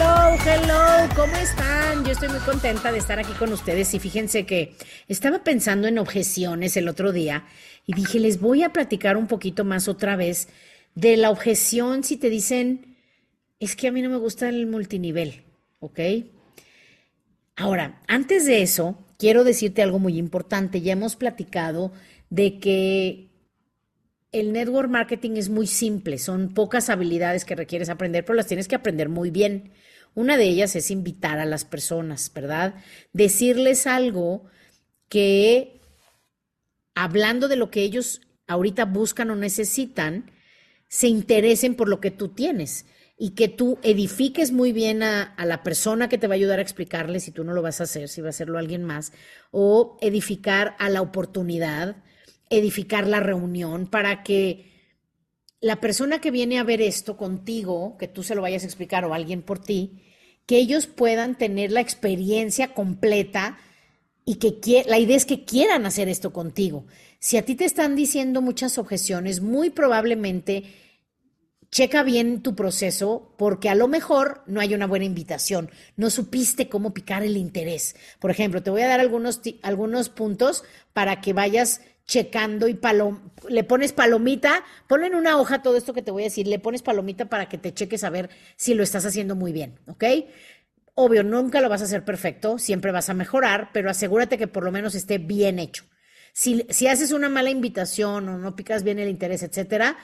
Hello, hello, ¿cómo están? Yo estoy muy contenta de estar aquí con ustedes y fíjense que estaba pensando en objeciones el otro día y dije, les voy a platicar un poquito más otra vez de la objeción si te dicen, es que a mí no me gusta el multinivel, ¿ok? Ahora, antes de eso, quiero decirte algo muy importante. Ya hemos platicado de que el network marketing es muy simple, son pocas habilidades que requieres aprender, pero las tienes que aprender muy bien. Una de ellas es invitar a las personas, ¿verdad? Decirles algo que, hablando de lo que ellos ahorita buscan o necesitan, se interesen por lo que tú tienes y que tú edifiques muy bien a, la persona que te va a ayudar a explicarle si tú no lo vas a hacer, si va a hacerlo alguien más, o edificar a la oportunidad, edificar la reunión para que la persona que viene a ver esto contigo, que tú se lo vayas a explicar o alguien por ti, que ellos puedan tener la experiencia completa y que la idea es que quieran hacer esto contigo. Si a ti te están diciendo muchas objeciones, muy probablemente checa bien tu proceso porque a lo mejor no hay una buena invitación, no supiste cómo picar el interés. Por ejemplo, te voy a dar algunos, algunos puntos para que vayas checando y palom le pones palomita, ponle en una hoja todo esto que te voy a decir, le pones palomita para que te cheques a ver si lo estás haciendo muy bien, ¿ok? Obvio, nunca lo vas a hacer perfecto, siempre vas a mejorar, pero asegúrate que por lo menos esté bien hecho. Si, si haces una mala invitación o no picas bien el interés, etcétera,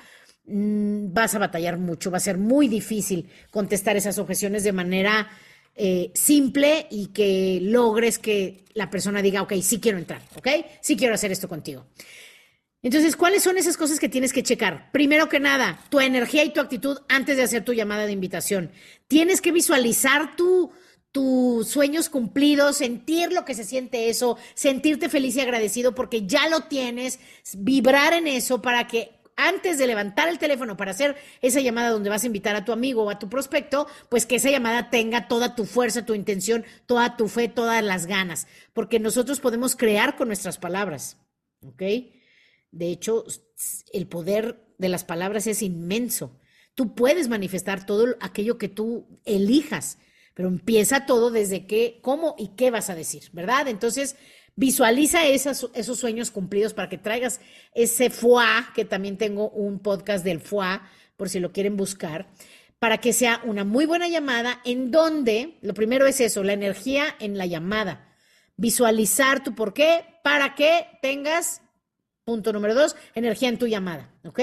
mmm, vas a batallar mucho, va a ser muy difícil contestar esas objeciones de manera eh, simple y que logres que la persona diga, ok, sí quiero entrar, ok, sí quiero hacer esto contigo. Entonces, ¿cuáles son esas cosas que tienes que checar? Primero que nada, tu energía y tu actitud antes de hacer tu llamada de invitación. Tienes que visualizar tu, tus sueños cumplidos, sentir lo que se siente eso, sentirte feliz y agradecido porque ya lo tienes, vibrar en eso para que antes de levantar el teléfono para hacer esa llamada donde vas a invitar a tu amigo o a tu prospecto, pues que esa llamada tenga toda tu fuerza, tu intención, toda tu fe, todas las ganas, porque nosotros podemos crear con nuestras palabras, ¿ok? De hecho, el poder de las palabras es inmenso. Tú puedes manifestar todo aquello que tú elijas, pero empieza todo desde qué, cómo y qué vas a decir, ¿verdad? Entonces, Visualiza esos sueños cumplidos para que traigas ese foie, que también tengo un podcast del foie, por si lo quieren buscar, para que sea una muy buena llamada en donde, lo primero es eso, la energía en la llamada. Visualizar tu por qué para que tengas, punto número dos, energía en tu llamada, ¿ok?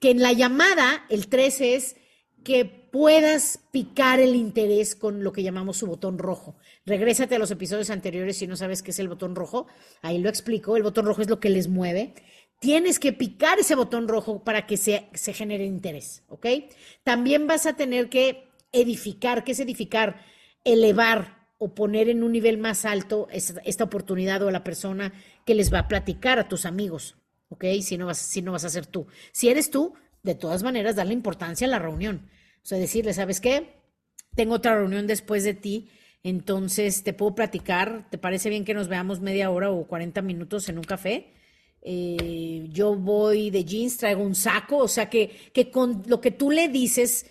Que en la llamada, el tres es que puedas picar el interés con lo que llamamos su botón rojo. Regrésate a los episodios anteriores si no sabes qué es el botón rojo. Ahí lo explico. El botón rojo es lo que les mueve. Tienes que picar ese botón rojo para que se, genere interés, ¿ok? También vas a tener que edificar. ¿Qué es edificar? Elevar o poner en un nivel más alto esta, oportunidad o la persona que les va a platicar a tus amigos, ¿ok? Si no, vas, si no vas a ser tú. Si eres tú, de todas maneras, darle importancia a la reunión. O sea, decirle, ¿sabes qué? Tengo otra reunión después de ti, entonces te puedo platicar. ¿Te parece bien que nos veamos media hora o 40 minutos en un café? Eh, yo voy de jeans, traigo un saco, o sea, que, que con lo que tú le dices,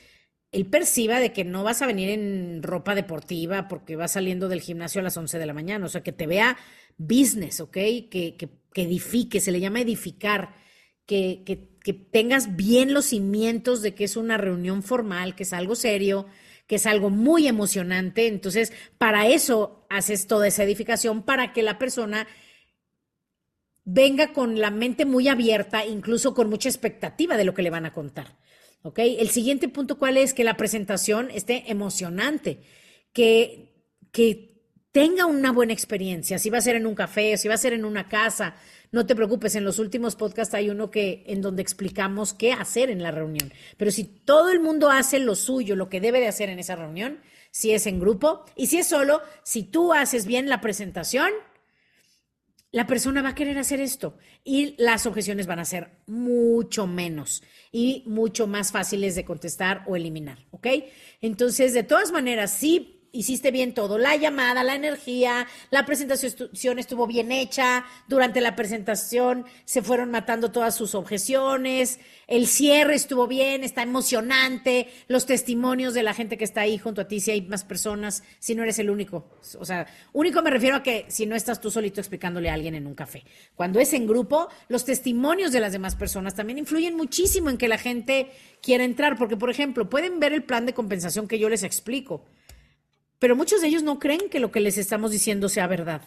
él perciba de que no vas a venir en ropa deportiva porque vas saliendo del gimnasio a las 11 de la mañana, o sea, que te vea business, ¿ok? Que, que, que edifique, se le llama edificar, que, tengas bien los cimientos de que es una reunión formal, que es algo serio, que es algo muy emocionante. Entonces, para eso haces toda esa edificación, para que la persona venga con la mente muy abierta, incluso con mucha expectativa de lo que le van a contar. ¿Ok? El siguiente punto, ¿cuál es? Que la presentación esté emocionante, que, que tenga una buena experiencia. Si va a ser en un café, si va a ser en una casa, no te preocupes, en los últimos podcasts hay uno que en donde explicamos qué hacer en la reunión. Pero si todo el mundo hace lo suyo, lo que debe de hacer en esa reunión, si es en grupo y si es solo, si tú haces bien la presentación, la persona va a querer hacer esto y las objeciones van a ser mucho menos y mucho más fáciles de contestar o eliminar, ¿ok? Entonces, de todas maneras, sí hiciste bien todo, la llamada, la energía, la presentación estuvo bien hecha, durante la presentación se fueron matando todas sus objeciones, el cierre estuvo bien, está emocionante, los testimonios de la gente que está ahí junto a ti, si hay más personas, si no eres el único. O sea, único me refiero a que si no estás tú solito explicándole a alguien en un café. Cuando es en grupo, los testimonios de las demás personas también influyen muchísimo en que la gente quiera entrar, porque por ejemplo, pueden ver el plan de compensación que yo les explico pero muchos de ellos no creen que lo que les estamos diciendo sea verdad,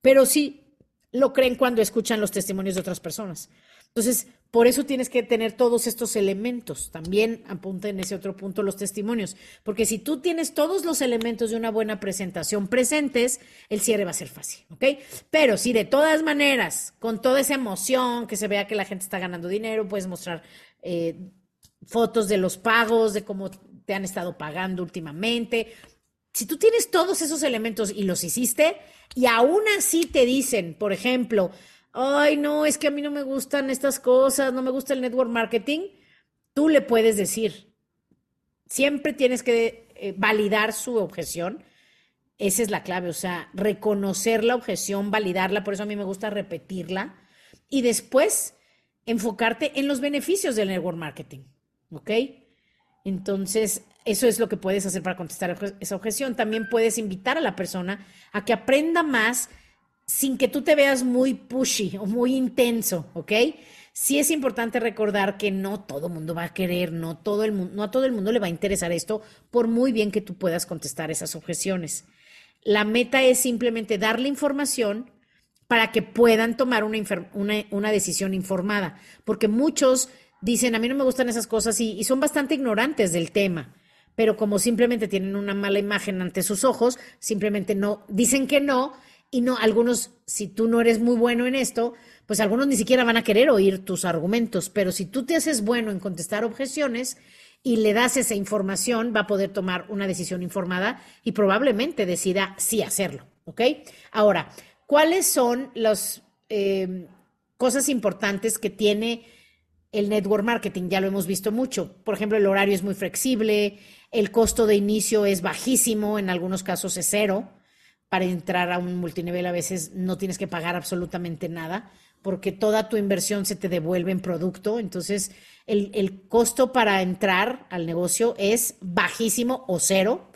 pero sí lo creen cuando escuchan los testimonios de otras personas. Entonces, por eso tienes que tener todos estos elementos. También apunta en ese otro punto los testimonios, porque si tú tienes todos los elementos de una buena presentación presentes, el cierre va a ser fácil, ¿ok? Pero si de todas maneras, con toda esa emoción, que se vea que la gente está ganando dinero, puedes mostrar eh, fotos de los pagos, de cómo te han estado pagando últimamente, si tú tienes todos esos elementos y los hiciste, y aún así te dicen, por ejemplo, ay, no, es que a mí no me gustan estas cosas, no me gusta el network marketing, tú le puedes decir, siempre tienes que eh, validar su objeción. Esa es la clave, o sea, reconocer la objeción, validarla, por eso a mí me gusta repetirla, y después enfocarte en los beneficios del network marketing, ¿ok? Entonces, eso es lo que puedes hacer para contestar esa objeción. También puedes invitar a la persona a que aprenda más sin que tú te veas muy pushy o muy intenso, ¿ok? Sí es importante recordar que no todo el mundo va a querer, no, todo el, no a todo el mundo le va a interesar esto, por muy bien que tú puedas contestar esas objeciones. La meta es simplemente darle información para que puedan tomar una, una decisión informada, porque muchos dicen, a mí no me gustan esas cosas y, son bastante ignorantes del tema, pero como simplemente tienen una mala imagen ante sus ojos, simplemente no, dicen que no y no, algunos, si tú no eres muy bueno en esto, pues algunos ni siquiera van a querer oír tus argumentos, pero si tú te haces bueno en contestar objeciones y le das esa información, va a poder tomar una decisión informada y probablemente decida sí hacerlo, ¿ok? Ahora, ¿cuáles son las eh, cosas importantes que tiene el network marketing, ya lo hemos visto mucho. Por ejemplo, el horario es muy flexible, el costo de inicio es bajísimo, en algunos casos es cero. Para entrar a un multinivel a veces no tienes que pagar absolutamente nada porque toda tu inversión se te devuelve en producto. Entonces, el, costo para entrar al negocio es bajísimo o cero,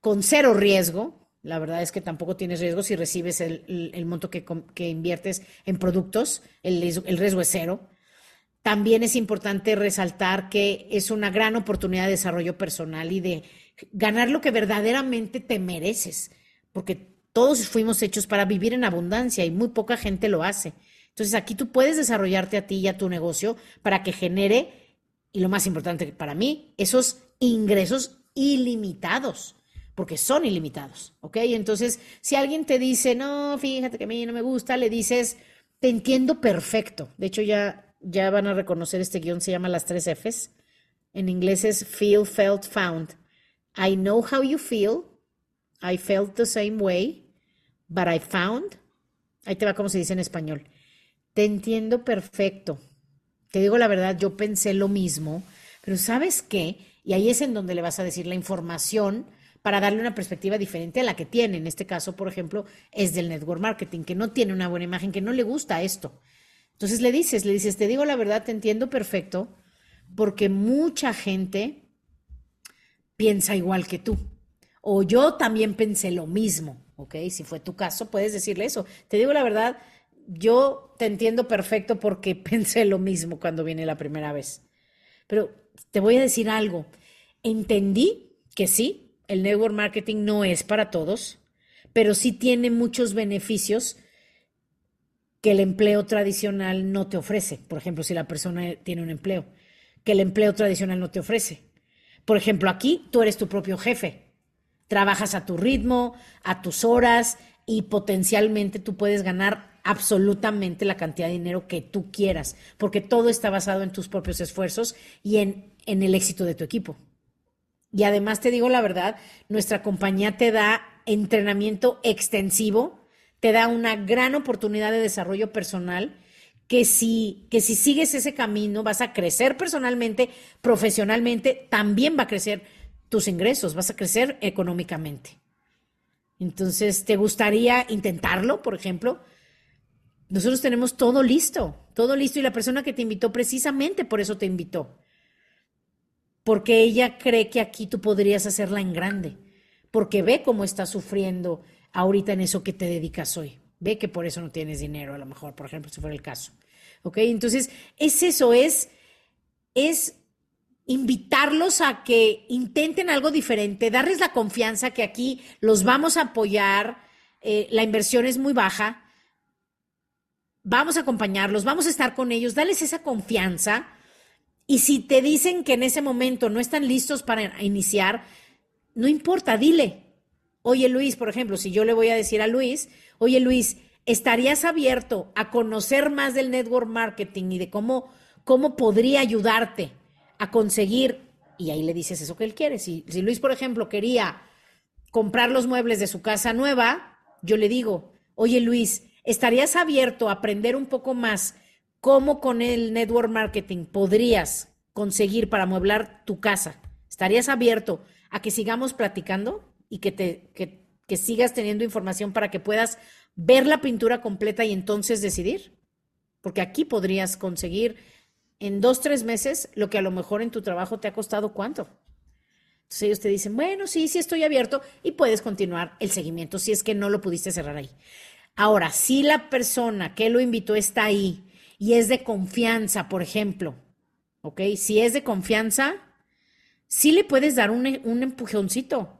con cero riesgo. La verdad es que tampoco tienes riesgo si recibes el, monto que, que, inviertes en productos, el, el riesgo es cero. También es importante resaltar que es una gran oportunidad de desarrollo personal y de ganar lo que verdaderamente te mereces, porque todos fuimos hechos para vivir en abundancia y muy poca gente lo hace. Entonces aquí tú puedes desarrollarte a ti y a tu negocio para que genere, y lo más importante para mí, esos ingresos ilimitados, porque son ilimitados, ¿ok? Entonces, si alguien te dice, no, fíjate que a mí no me gusta, le dices, te entiendo perfecto. De hecho, ya ya van a reconocer este guion, se llama Las tres Fs. En inglés es Feel, Felt, Found. I know how you feel. I felt the same way. But I found. Ahí te va como se dice en español. Te entiendo perfecto. Te digo la verdad, yo pensé lo mismo. Pero ¿sabes qué? Y ahí es en donde le vas a decir la información para darle una perspectiva diferente a la que tiene. En este caso, por ejemplo, es del network marketing, que no tiene una buena imagen, que no le gusta esto. Entonces le dices, le dices, te digo la verdad, te entiendo perfecto, porque mucha gente piensa igual que tú. O yo también pensé lo mismo, ¿ok? Si fue tu caso, puedes decirle eso. Te digo la verdad, yo te entiendo perfecto porque pensé lo mismo cuando vine la primera vez. Pero te voy a decir algo. Entendí que sí, el network marketing no es para todos, pero sí tiene muchos beneficios que el empleo tradicional no te ofrece. Por ejemplo, si la persona tiene un empleo, que el empleo tradicional no te ofrece. Por ejemplo, aquí tú eres tu propio jefe. Trabajas a tu ritmo, a tus horas y potencialmente tú puedes ganar absolutamente la cantidad de dinero que tú quieras, porque todo está basado en tus propios esfuerzos y en, el éxito de tu equipo. Y además te digo la verdad, nuestra compañía te da entrenamiento extensivo te da una gran oportunidad de desarrollo personal que si, que si sigues ese camino vas a crecer personalmente, profesionalmente, también va a crecer tus ingresos, vas a crecer económicamente. Entonces, ¿te gustaría intentarlo, por ejemplo? Nosotros tenemos todo listo, todo listo y la persona que te invitó precisamente por eso te invitó. Porque ella cree que aquí tú podrías hacerla en grande, porque ve cómo está sufriendo ahorita en eso que te dedicas hoy. Ve que por eso no tienes dinero, a lo mejor, por ejemplo, si fuera el caso. ¿Ok? Entonces, es eso, es, es invitarlos a que intenten algo diferente, darles la confianza que aquí los vamos a apoyar, eh, la inversión es muy baja, vamos a acompañarlos, vamos a estar con ellos, darles esa confianza. Y si te dicen que en ese momento no están listos para iniciar, no importa, dile, Oye Luis, por ejemplo, si yo le voy a decir a Luis, oye Luis, ¿estarías abierto a conocer más del network marketing y de cómo, cómo podría ayudarte a conseguir? Y ahí le dices eso que él quiere. Si, Luis, por ejemplo, quería comprar los muebles de su casa nueva, yo le digo, oye Luis, ¿estarías abierto a aprender un poco más cómo con el network marketing podrías conseguir para amueblar tu casa? ¿Estarías abierto a que sigamos platicando? Y que, te, que, sigas teniendo información para que puedas ver la pintura completa y entonces decidir. Porque aquí podrías conseguir en dos, tres meses lo que a lo mejor en tu trabajo te ha costado cuánto. Entonces ellos te dicen, bueno, sí, sí estoy abierto y puedes continuar el seguimiento si es que no lo pudiste cerrar ahí. Ahora, si la persona que lo invitó está ahí y es de confianza, por ejemplo, ¿ok? Si es de confianza, sí le puedes dar un, un empujoncito.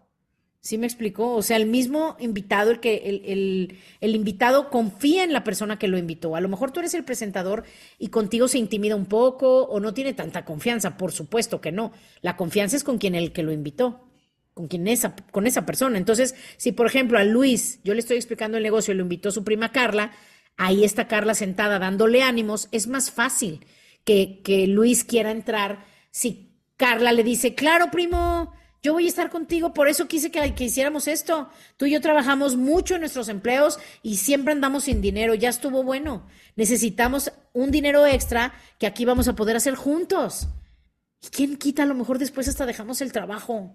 ¿Sí me explicó? O sea, el mismo invitado, el que el, el, invitado confía en la persona que lo invitó. A lo mejor tú eres el presentador y contigo se intimida un poco o no tiene tanta confianza. Por supuesto que no. La confianza es con quien el que lo invitó, con quien esa, con esa persona. Entonces, si por ejemplo a Luis, yo le estoy explicando el negocio y lo invitó su prima Carla, ahí está Carla sentada dándole ánimos, es más fácil que, que Luis quiera entrar si Carla le dice, claro, primo yo voy a estar contigo, por eso quise que, que, hiciéramos esto. Tú y yo trabajamos mucho en nuestros empleos y siempre andamos sin dinero, ya estuvo bueno. Necesitamos un dinero extra que aquí vamos a poder hacer juntos. ¿Y quién quita? A lo mejor después hasta dejamos el trabajo.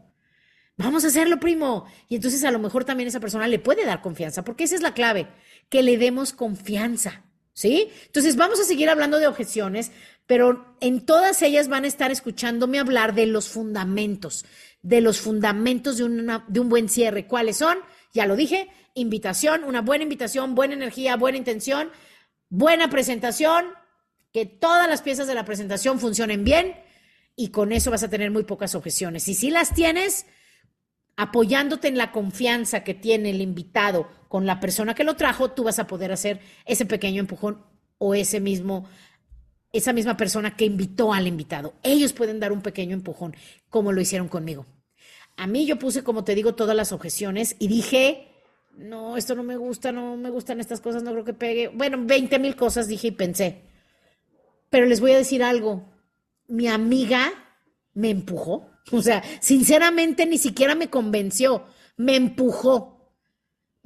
Vamos a hacerlo, primo. Y entonces a lo mejor también esa persona le puede dar confianza, porque esa es la clave, que le demos confianza. ¿Sí? Entonces vamos a seguir hablando de objeciones, pero en todas ellas van a estar escuchándome hablar de los fundamentos, de los fundamentos de, de un buen cierre. ¿Cuáles son? Ya lo dije, invitación, una buena invitación, buena energía, buena intención, buena presentación, que todas las piezas de la presentación funcionen bien y con eso vas a tener muy pocas objeciones. Y si las tienes, apoyándote en la confianza que tiene el invitado con la persona que lo trajo, tú vas a poder hacer ese pequeño empujón o ese mismo esa misma persona que invitó al invitado. Ellos pueden dar un pequeño empujón, como lo hicieron conmigo. A mí yo puse, como te digo, todas las objeciones y dije, no, esto no me gusta, no me gustan estas cosas, no creo que pegue. Bueno, 20 mil cosas dije y pensé. Pero les voy a decir algo. Mi amiga me empujó. O sea, sinceramente ni siquiera me convenció, me empujó.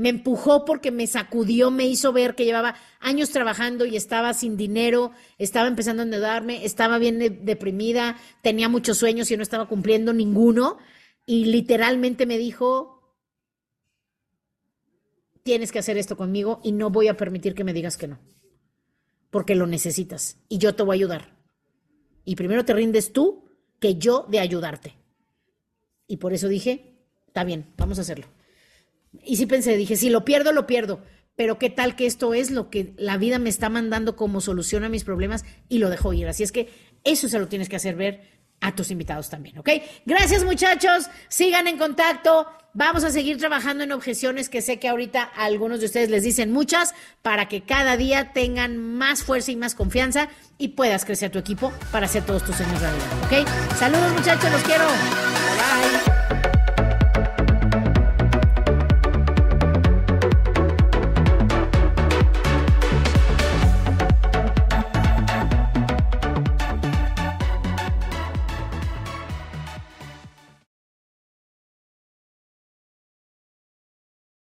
Me empujó porque me sacudió, me hizo ver que llevaba años trabajando y estaba sin dinero, estaba empezando a endeudarme, estaba bien deprimida, tenía muchos sueños y no estaba cumpliendo ninguno. Y literalmente me dijo, tienes que hacer esto conmigo y no voy a permitir que me digas que no, porque lo necesitas y yo te voy a ayudar. Y primero te rindes tú que yo de ayudarte. Y por eso dije, está bien, vamos a hacerlo. Y sí pensé, dije, si lo pierdo, lo pierdo. Pero qué tal que esto es lo que la vida me está mandando como solución a mis problemas y lo dejo ir. Así es que eso se lo tienes que hacer ver a tus invitados también, ¿ok? Gracias muchachos, sigan en contacto. Vamos a seguir trabajando en objeciones que sé que ahorita algunos de ustedes les dicen muchas para que cada día tengan más fuerza y más confianza y puedas crecer tu equipo para hacer todos tus sueños realidad, ¿ok? Saludos muchachos, los quiero. Bye.